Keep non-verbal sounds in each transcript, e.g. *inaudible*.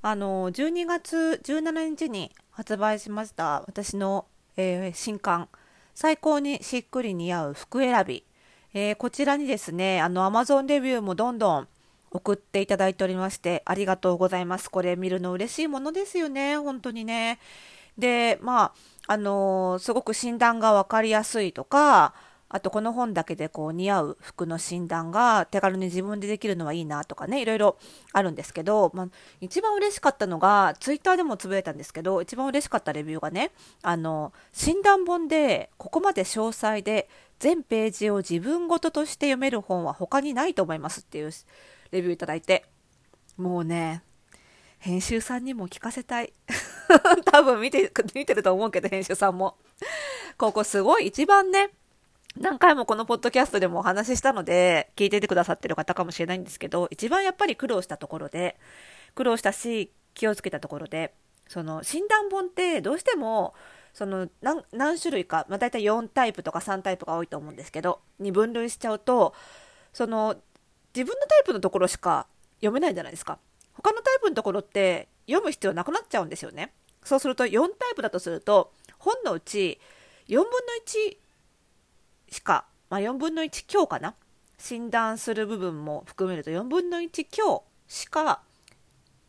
あの12月17日に発売しました私の、えー、新刊。最高にしっくり似合う服選び、えー、こちらにですねあの Amazon レビューもどんどん送っていただいておりましてありがとうございます。これ見るの嬉しいものですよね本当にね。でまああのー、すごく診断が分かりやすいとかあとこの本だけでこう似合う服の診断が手軽に自分でできるのはいいなとかねいろいろあるんですけど、まあ、一番嬉しかったのがツイッターでもつぶやいたんですけど一番嬉しかったレビューがねあの診断本でここまで詳細で全ページを自分ごととして読める本は他にないと思いますっていうレビューいただいてもうね編集さんにも聞かせたい。*laughs* 多分見て見てると思うけど編集さんも。ここすごい。一番ね何回もこのポッドキャストでもお話ししたので、聞いててくださってる方かもしれないんですけど、一番やっぱり苦労したところで、苦労したし、気をつけたところで、その診断本ってどうしても、その何何種類か、まあ、大体4タイプとか3タイプが多いと思うんですけど、に分類しちゃうと、その自分のタイプのところしか読めないじゃないですか。他のタイプのところって読む必要なくなっちゃうんですよね。そうすると4タイプだとすると、本のうち4分の1しか、まあ、4分の1強かな診断する部分も含めると4分の1強しか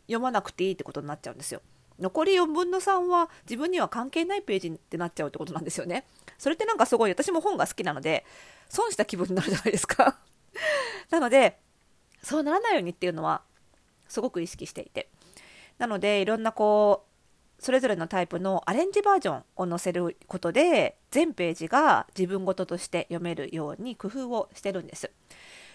読まなくていいってことになっちゃうんですよ。残り4分の3は自分には関係ないページってなっちゃうってことなんですよね。それってなんかすごい私も本が好きなので損した気分になるじゃないですか *laughs* なのでそうならないようにっていうのはすごく意識していて。なのでいろんなこうそれぞれのタイプのアレンジバージョンを載せることで全ページが自分ごととして読めるように工夫をしてるんです。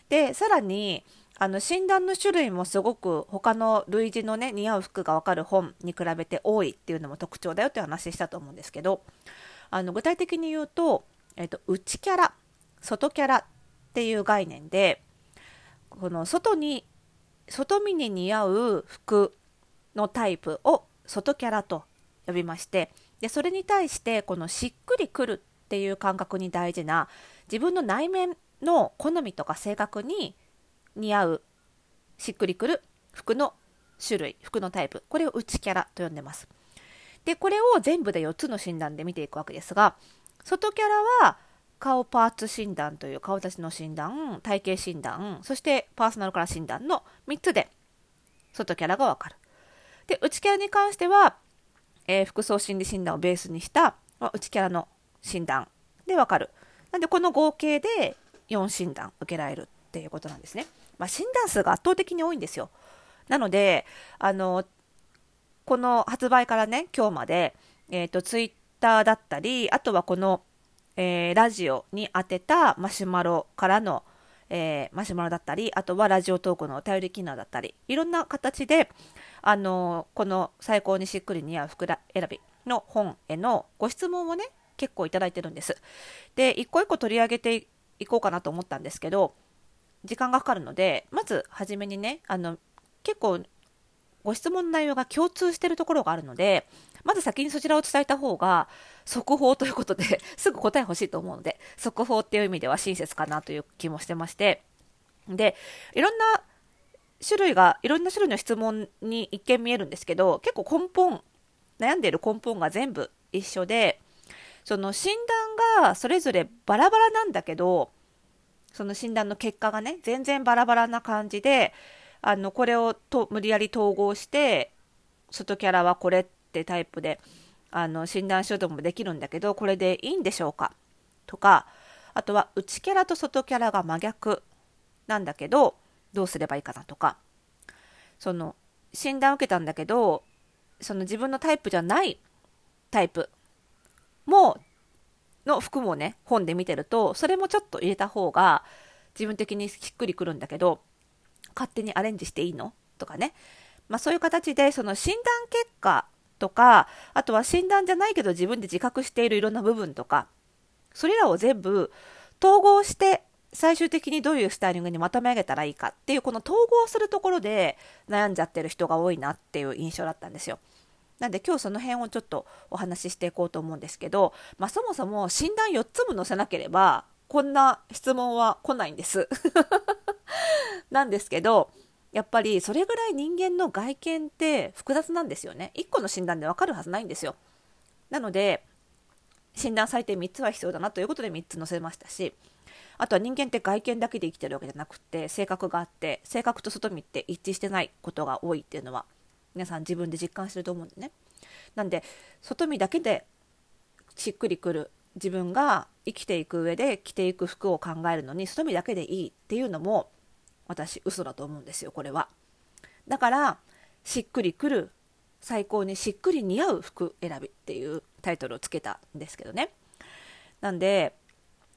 でさらにあの診断の種類もすごく他の類似のね似合う服がわかる本に比べて多いっていうのも特徴だよって話したと思うんですけどあの具体的に言うと、えっと、内キャラ外キャラっていう概念でこの外に外見に似合う服のタイプを外キャラと呼びましてでそれに対してこのしっくりくるっていう感覚に大事な自分の内面の好みとか性格に似合うしっくりくる服の種類服のタイプ。これを内キャラと呼んでます。でこれを全部で4つの診断で見ていくわけですが外キャラは顔パーツ診断という顔立ちの診断体型診断そしてパーソナルカラー診断の3つで外キャラがわかる。で、内キャラに関しては、えー、服装心理診断をベースにした、まあ、内キャラの診断でわかる。なんで、この合計で4診断受けられるっていうことなんですね。まあ、診断数が圧倒的に多いんですよ。なので、あの、この発売からね、今日まで、えっ、ー、と、ツイッターだったり、あとはこの、えー、ラジオに当てたマシュマロからの、えー、マシュマロだったり、あとはラジオトークのお便り機能だったり、いろんな形で、あのこの最高にしっくり似合う服選びの本へのご質問をね結構いただいてるんです。で一個一個取り上げていこうかなと思ったんですけど時間がかかるのでまず初めにねあの結構ご質問の内容が共通してるところがあるのでまず先にそちらを伝えた方が速報ということで *laughs* すぐ答え欲しいと思うので速報っていう意味では親切かなという気もしてましてでいろんな種類が、いろんな種類の質問に一見見えるんですけど、結構根本、悩んでいる根本が全部一緒で、その診断がそれぞれバラバラなんだけど、その診断の結果がね、全然バラバラな感じで、あの、これをと無理やり統合して、外キャラはこれってタイプで、あの、診断書でもできるんだけど、これでいいんでしょうか？とか、あとは内キャラと外キャラが真逆なんだけど、どうすればいいかなとか。その診断を受けたんだけどその自分のタイプじゃないタイプもの服もね本で見てるとそれもちょっと入れた方が自分的にしっくりくるんだけど勝手にアレンジしていいのとかね、まあ、そういう形でその診断結果とかあとは診断じゃないけど自分で自覚しているいろんな部分とかそれらを全部統合して最終的にどういうスタイリングにまとめ上げたらいいかっていうこの統合するところで悩んじゃってる人が多いなっていう印象だったんですよ。なんで今日その辺をちょっとお話ししていこうと思うんですけど、まあ、そもそも診断4つも載せなければこんな質問は来ないんです。*laughs* なんですけどやっぱりそれぐらい人間の外見って複雑なんですよね1個の診断でわかるはずないんですよなので診断されて3つは必要だなということで3つ載せましたしあとは人間って外見だけで生きてるわけじゃなくて性格があって性格と外見って一致してないことが多いっていうのは皆さん自分で実感してると思うんでね。なんで外見だけでしっくりくる自分が生きていく上で着ていく服を考えるのに外見だけでいいっていうのも私嘘だと思うんですよこれは。だからしっくりくる最高にしっくり似合う服選びっていうタイトルをつけたんですけどね。なんで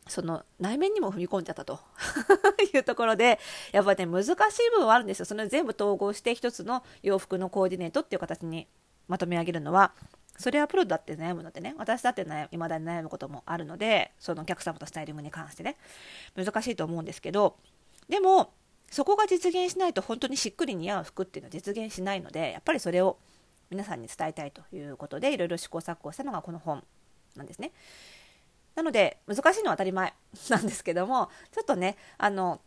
その内面にも踏み込んじゃったと *laughs* いうところでやっぱりね難しい部分はあるんですよその全部統合して一つの洋服のコーディネートっていう形にまとめ上げるのはそれはプロだって悩むのでね私だっていまだに悩むこともあるのでそのお客様とスタイリングに関してね難しいと思うんですけどでもそこが実現しないと本当にしっくり似合う服っていうのは実現しないのでやっぱりそれを皆さんに伝えたいということでいろいろ試行錯誤したのがこの本なんですね。なので難しいのは当たり前 *laughs* なんですけどもちょっとねあの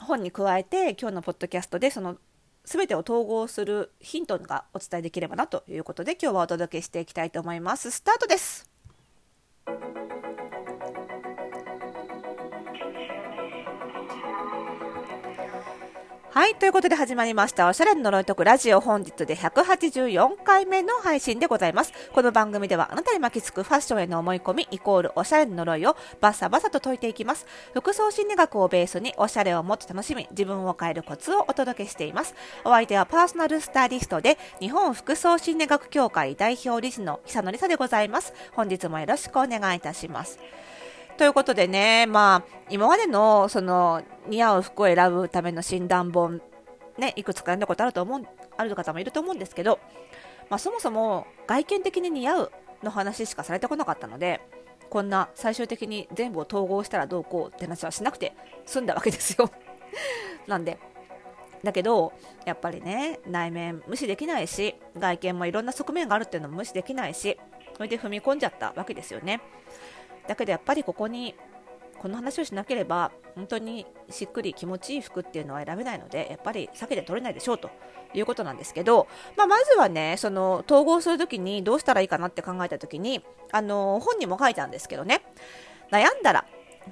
本に加えて今日のポッドキャストでその全てを統合するヒントがお伝えできればなということで今日はお届けしていきたいと思います。スタートですはい、ということで始まりました。おしゃれの呪いとくラジオ本日で184回目の配信でございます。この番組ではあなたに巻きつくファッションへの思い込みイコールおしゃれの呪いをバサバサと解いていきます。服装心理学をベースにおしゃれをもっと楽しみ、自分を変えるコツをお届けしています。お相手はパーソナルスタイリストで日本服装心理学協会代表理事の久野里沙でございます。本日もよろしくお願いいたします。ということでね、まあ、今までの、その、似合う服を選ぶための診断本、ね、いくつか読んだことあると思う、ある方もいると思うんですけど、まあ、そもそも外見的に似合うの話しかされてこなかったので、こんな最終的に全部を統合したらどうこうって話はしなくて済んだわけですよ。*laughs* なんで、だけど、やっぱりね、内面無視できないし、外見もいろんな側面があるっていうのも無視できないし、それで踏み込んじゃったわけですよね。だけどやっぱりここにこの話をしなければ本当にしっくり気持ちいい服っていうのは選べないのでやっぱり避けて取れないでしょうということなんですけど、まあ、まずはねその統合するときにどうしたらいいかなって考えたときにあの本にも書いたんですけどね。悩んだら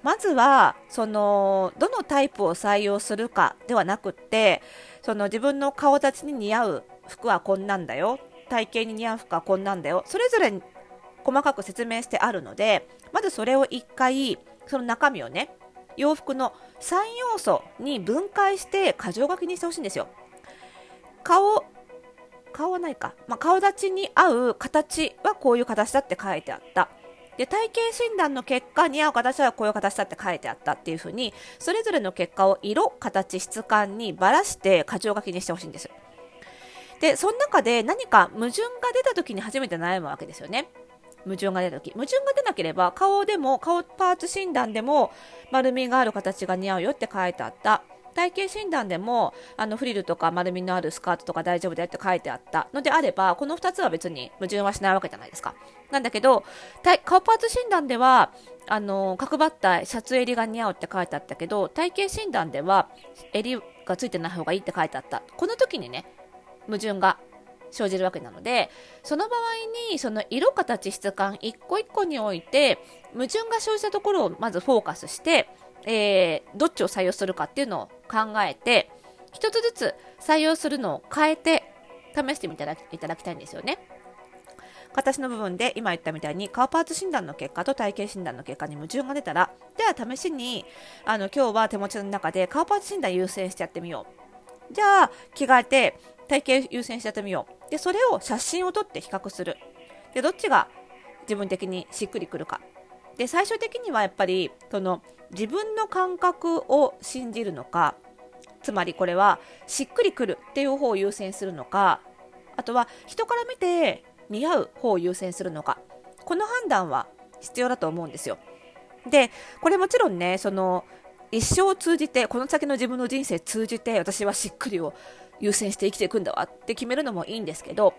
まずはそのどのタイプを採用するかではなくってその自分の顔立ちに似合う服はこんなんだよ体型に似合う服はこんなんだよそれぞれ細かく説明してあるのでまずそれを1回その中身をね洋服の3要素に分解して箇条書きにしてほしいんですよ。顔顔はないか、まあ、顔立ちに合う形はこういう形だって書いてあった。で体型診断の結果に合う形はこういう形だって書いてあったっていう風にそれぞれの結果を色形質感にばらして箇条書きにしてほしいんです。でその中で何か矛盾が出た時に初めて悩むわけですよね。矛盾が出た時。矛盾が出なければ顔でも顔パーツ診断でも丸みがある形が似合うよって書いてあった。体型診断でもあのフリルとか丸みのあるスカートとか大丈夫だよって書いてあった。のであればこの2つは別に矛盾はしないわけじゃないですか。なんだけど顔パーツ診断ではあの角張ったシャツ襟が似合うって書いてあったけど体型診断では襟がついてない方がいいって書いてあった。この時にね矛盾が生じるわけなのでその場合にその色形質感一個一個において矛盾が生じたところをまずフォーカスして、えー、どっちを採用するかっていうのを考えて一つずつ採用するのを変えて試してみていただきたいんですよね。形の部分で今言ったみたいに顔パーツ診断の結果と体型診断の結果に矛盾が出たらじゃあ試しにあの今日は手持ちの中で顔パーツ診断優先してやってみようじゃあ着替えて体型優先してやってみようでそれを写真を撮って比較する。でどっちが自分的にしっくりくるか。で最終的にはやっぱりその自分の感覚を信じるのかつまりこれはしっくりくるっていう方を優先するのかあとは人から見て似合う方を優先するのか。この判断は必要だと思うんですよ。でこれもちろんねその一生を通じてこの先の自分の人生通じて私はしっくりを優先して生きていくんだわって決めるのもいいんですけど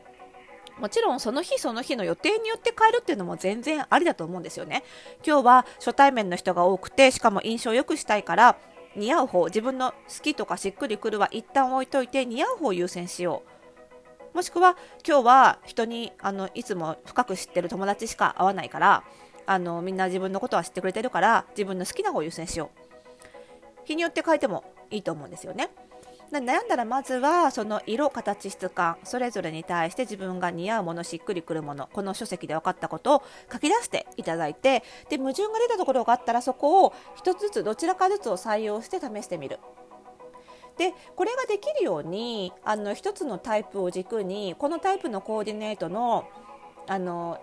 もちろんその日その日の予定によって変えるっていうのも全然ありだと思うんですよね。今日は初対面の人が多くてしかも印象を良くしたいから似合う方自分の好きとかしっくりくるは一旦置いといて似合う方を優先しよう。もしくは今日は人にあのいつも深く知ってる友達しか会わないからあのみんな自分のことは知ってくれてるから自分の好きな方を優先しよう。日によって変えてもいいと思うんですよね。悩んだらまずはその色形質感それぞれに対して自分が似合うものしっくりくるものこの書籍で分かったことを書き出していただいてで矛盾が出たところがあったらそこを1つずつどちらかずつを採用して試してみる。でこれができるようにあの1つのタイプを軸にこのタイプのコーディネートのあの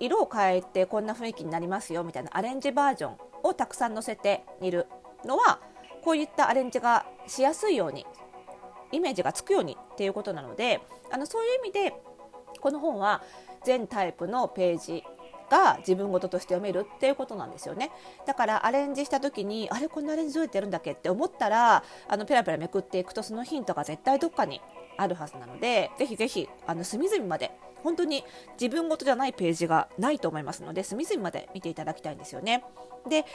色を変えてこんな雰囲気になりますよみたいなアレンジバージョンをたくさん載せているのはこういったアレンジがしやすいようにイメージがつくようにっていうことなのであのそういう意味でこの本は全タイプのページが自分事として読めるっていうことなんですよねだからアレンジした時にあれこんなアレンジどうやってやるんだっけって思ったらあのペラペラめくっていくとそのヒントが絶対どっかにあるはずなのでぜひぜひあの隅々まで本当に自分事じゃないページがないと思いますので隅々まで見ていただきたいんですよね。で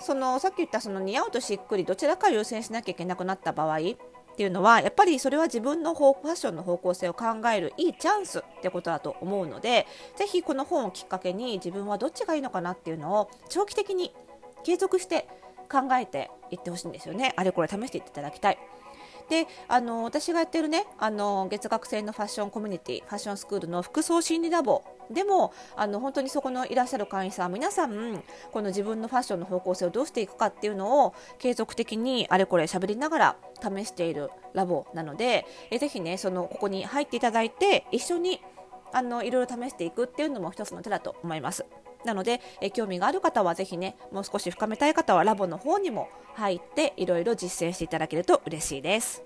そのさっき言ったその似合うとしっくりどちらか優先しなきゃいけなくなった場合っていうのはやっぱりそれは自分のファッションの方向性を考えるいいチャンスってことだと思うのでぜひこの本をきっかけに自分はどっちがいいのかなっていうのを長期的に継続して考えていってほしいんですよねあれこれ試していっていただきたい。であの私がやってるねあの月額制のファッションコミュニティファッションスクールの服装心理ラボでもあの本当にそこのいらっしゃる会員さん皆さんこの自分のファッションの方向性をどうしていくかっていうのを継続的にあれこれ喋りながら試しているラボなのでえぜひねそのここに入っていただいて一緒にあのいろいろ試していくっていうのも一つの手だと思います。なので、え興味がある方はぜひね、もう少し深めたい方はラボの方にも入っていろいろ実践していただけると嬉しいです。